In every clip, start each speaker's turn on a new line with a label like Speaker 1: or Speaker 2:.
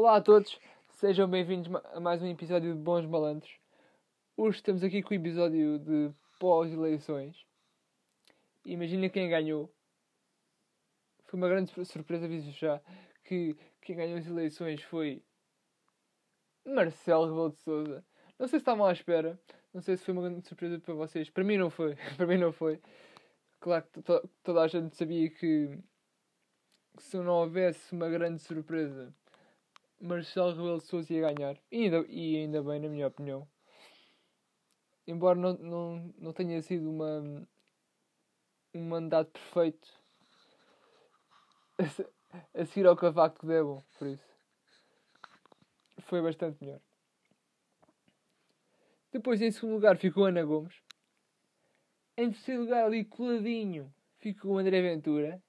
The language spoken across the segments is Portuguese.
Speaker 1: Olá a todos, sejam bem-vindos a mais um episódio de Bons Malandros. Hoje estamos aqui com o episódio de pós-eleições. Imagina quem ganhou. Foi uma grande surpresa, aviso já, que quem ganhou as eleições foi Marcelo Rebelo de Souza. Não sei se estavam à espera, não sei se foi uma grande surpresa para vocês. Para mim não foi, para mim não foi. Claro que to toda a gente sabia que, que se não houvesse uma grande surpresa Marcelo Rebelo de Sousa ia ganhar. E ainda, e ainda bem, na minha opinião. Embora não, não, não tenha sido uma, um mandato perfeito a, seguir ao cavaco de Debo, por isso. Foi bastante melhor. Depois, em segundo lugar, ficou Ana Gomes. Em terceiro lugar, ali coladinho, ficou André Ventura.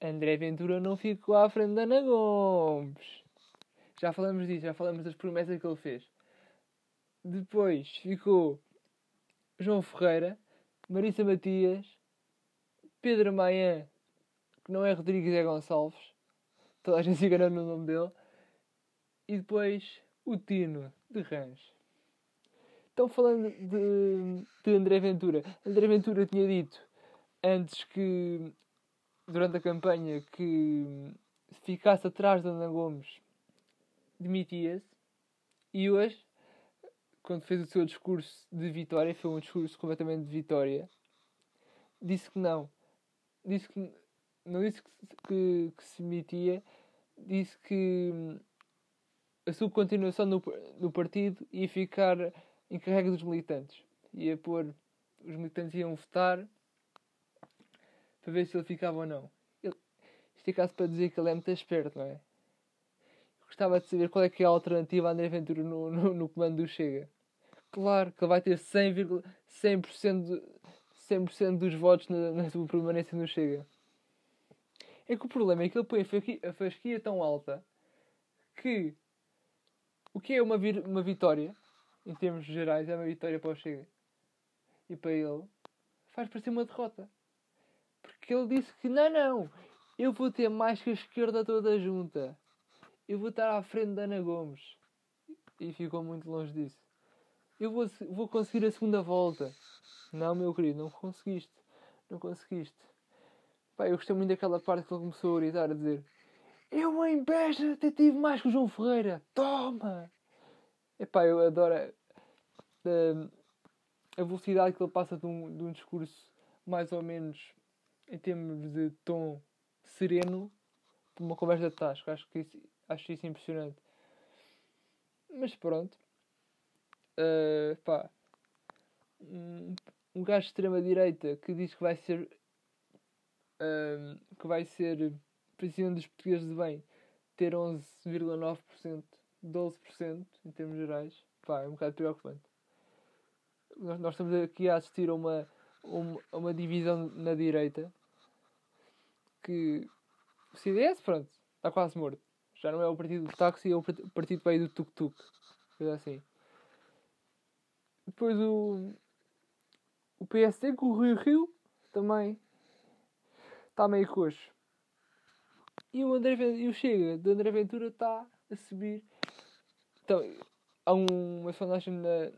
Speaker 1: André Ventura não ficou à frente da Ana Gomes. Já falamos disso, já falamos das promessas que ele fez. Depois ficou João Ferreira, Marisa Matias, Pedro Maia, que não é Rodrigues, é Gonçalves. Toda a gente se engana no nome dele. E depois o Tino de Rãs. Estão falando de, de André Ventura. André Ventura tinha dito antes que, durante a campanha, que ficasse atrás de Ana Gomes demitia-se e hoje, quando fez o seu discurso de vitória, foi um discurso completamente de vitória, disse que não. Disse que não disse que, que, que se demitia, disse que hum, a sua continuação no, no partido ia ficar encarregue dos militantes. Ia pôr. Os militantes iam votar para ver se ele ficava ou não. Ele, isto é caso para dizer que ele é muito esperto, não é? Gostava de saber qual é que é a alternativa a André Ventura no, no, no comando do Chega. Claro que ele vai ter 100%, 100%, 100 dos votos na, na sua permanência no Chega. É que o problema é que ele põe a fasquia tão alta que o que é uma, vir, uma vitória, em termos gerais, é uma vitória para o Chega. E para ele, faz parecer uma derrota. Porque ele disse que não, não, eu vou ter mais que a esquerda toda junta eu vou estar à frente da Ana Gomes. E ficou muito longe disso. Eu vou, vou conseguir a segunda volta. Não, meu querido, não conseguiste. Não conseguiste. Pá, eu gostei muito daquela parte que ele começou a gritar, a dizer Eu em Beja até tive mais que o João Ferreira. Toma! Epá, eu adoro a, a, a velocidade que ele passa de um, de um discurso mais ou menos em termos de tom sereno para uma conversa de tasco. Acho que isso, Acho isso impressionante. Mas pronto. Uh, pá. Um, um gajo de extrema-direita que diz que vai ser. Uh, que vai ser presidente dos portugueses de bem ter 11,9%, 12% em termos gerais. Pá, é um bocado preocupante. Nós, nós estamos aqui a assistir a uma, uma, uma divisão na direita que o CDS, pronto, está quase morto. Já não é o partido do táxi, é o partido para do tuk-tuk. Coisa assim. Depois o. O PSD com o Rio Rio também está meio coxo. E o André e o Chega do André Ventura está a subir. Então, há um, uma sondagem na,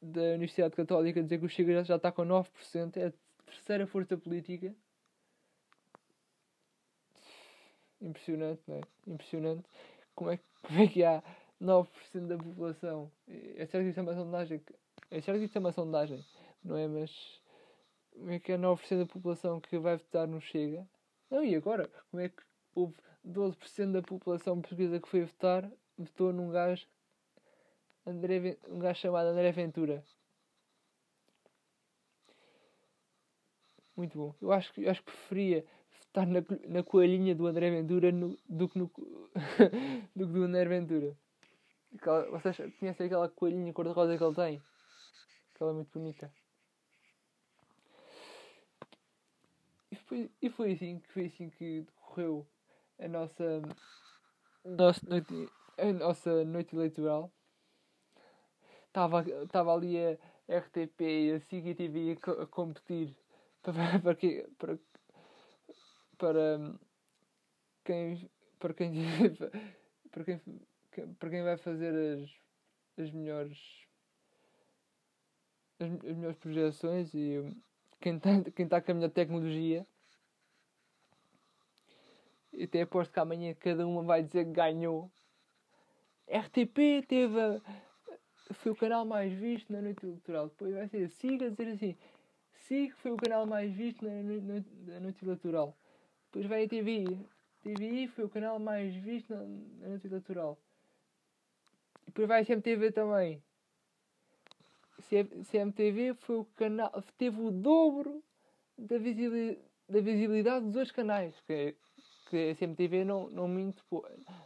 Speaker 1: da Universidade Católica a dizer que o Chega já está com 9%, é a terceira força política impressionante, não é? Impressionante. Como é, como é que há 9% da população? É certo que isto é uma sondagem. É certo que isto é uma sondagem, não é? Mas como é que é 9% da população que vai votar no Chega? Não, e agora? Como é que houve 12% da população portuguesa que foi votar votou num gajo, André, um gajo chamado André Ventura? Muito bom. Eu acho, eu acho que preferia estar na, na coelhinha do André Ventura no, do que no do que do André Ventura. Aquela, vocês conhecem aquela coelhinha cor-de-rosa que ele tem? Aquela é muito bonita. E foi, e foi assim foi assim que decorreu a nossa, nossa noite, a nossa noite eleitoral. Estava, ali a RTP e a SIG TV a, a competir para, para, para para quem para quem para quem para quem vai fazer as, as melhores as, as melhores projeções e quem está quem tá com a melhor tecnologia. Eu até aposto que amanhã cada uma vai dizer que ganhou. RTP teve foi o canal mais visto na noite eleitoral. Depois vai ser SIG a dizer assim: SIG foi o canal mais visto na, noite, na noite eleitoral. Depois vai a TVI. TVI foi o canal mais visto na, na noite eleitoral. E depois vai a CMTV também. CMTV foi o canal. teve o dobro da visibilidade, da visibilidade dos outros canais. Que, que a CMTV não, não, muito,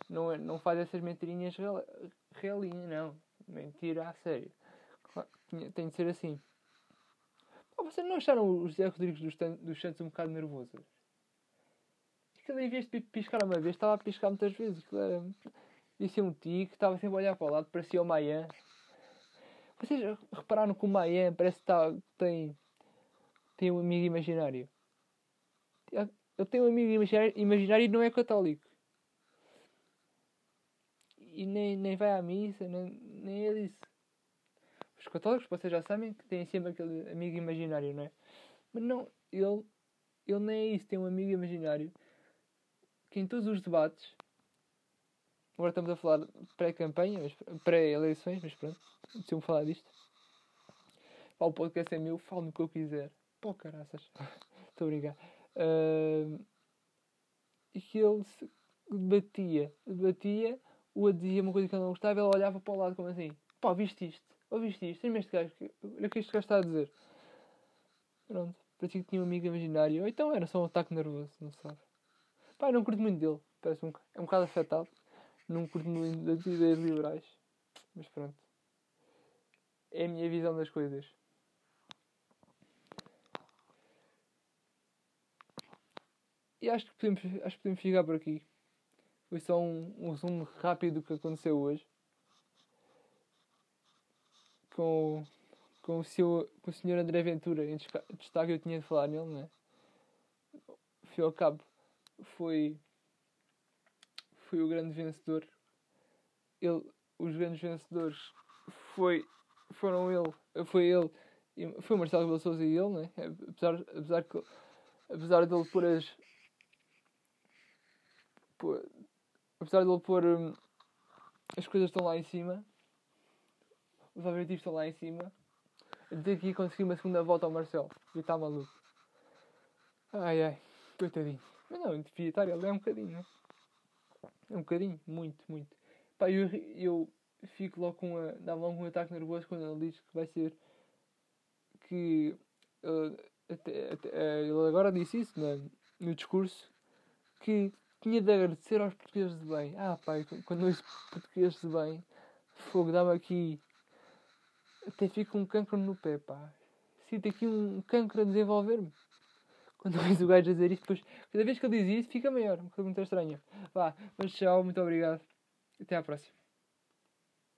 Speaker 1: não, não faz essas mentirinhas realinhas, não Mentira, a sério. Tem de ser assim. Vocês não acharam o José Rodrigues dos, dos Santos um bocado nervoso? Aquilo em vez de piscar uma vez, estava a piscar muitas vezes. Era. Devia um tique, estava sempre a olhar para o lado, parecia o Mayan. Vocês repararam que o Mayan parece que tá, tem. tem um amigo imaginário? Ele tem um amigo imaginário, imaginário e não é católico e nem, nem vai à missa, nem, nem é disso. Os católicos, vocês já sabem que têm sempre aquele amigo imaginário, não é? Mas não, ele, ele nem é isso, tem um amigo imaginário que em todos os debates, agora estamos a falar pré-campanha, pré-eleições, mas pronto, deixa-me falar disto. Pá, o podcast é meu, falo no que eu quiser. Pô, caraças. Estou a brincar. Uh, e que ele debatia, debatia o dizia uma coisa que ele não gostava, ele olhava para o lado como assim: pá, viste isto? Ouviste isto? Este gajo? Olha o que este gajo está a dizer. Pronto, parecia que tinha um amigo imaginário. Ou então era só um ataque nervoso, não sabe. Pá, não curto muito dele. Parece um, é um bocado afetado. Não curto muito das ideias liberais. Mas pronto. É a minha visão das coisas. E acho que podemos, acho que podemos ficar por aqui. Foi só um, um resumo rápido do que aconteceu hoje. Com, com, o, seu, com o senhor André Ventura em destaque, eu tinha de falar nele, né? Fio ao cabo, foi, foi o grande vencedor. Ele, os grandes vencedores foi, foram ele, foi ele, foi o Marcelo Rebelo Souza e ele, né? Apesar, apesar, que, apesar dele pôr as. Pôr, apesar de ele pôr hum, as coisas estão lá em cima, os objetivos estão lá em cima, dizer que ia conseguir uma segunda volta ao Marcelo. E está maluco. Ai ai, coitadinho. Mas não, devia estar ele é um bocadinho, né? É um bocadinho, muito, muito. Pá, eu, eu fico logo com a. dá logo um ataque nervoso quando ele diz que vai ser. que. Uh, até, até, ele agora disse isso no, no discurso que tinha de agradecer aos portugueses de bem. Ah, pai, quando ouço portugueses de bem, fogo, dá-me aqui. Até fico um cancro no pé, pá. Sinto aqui um cancro a desenvolver-me. Quando ouço o gajo dizer isto, depois, cada vez que ele diz isso, fica maior. Uma coisa muito estranha. Vá, mas tchau, muito obrigado. Até à próxima.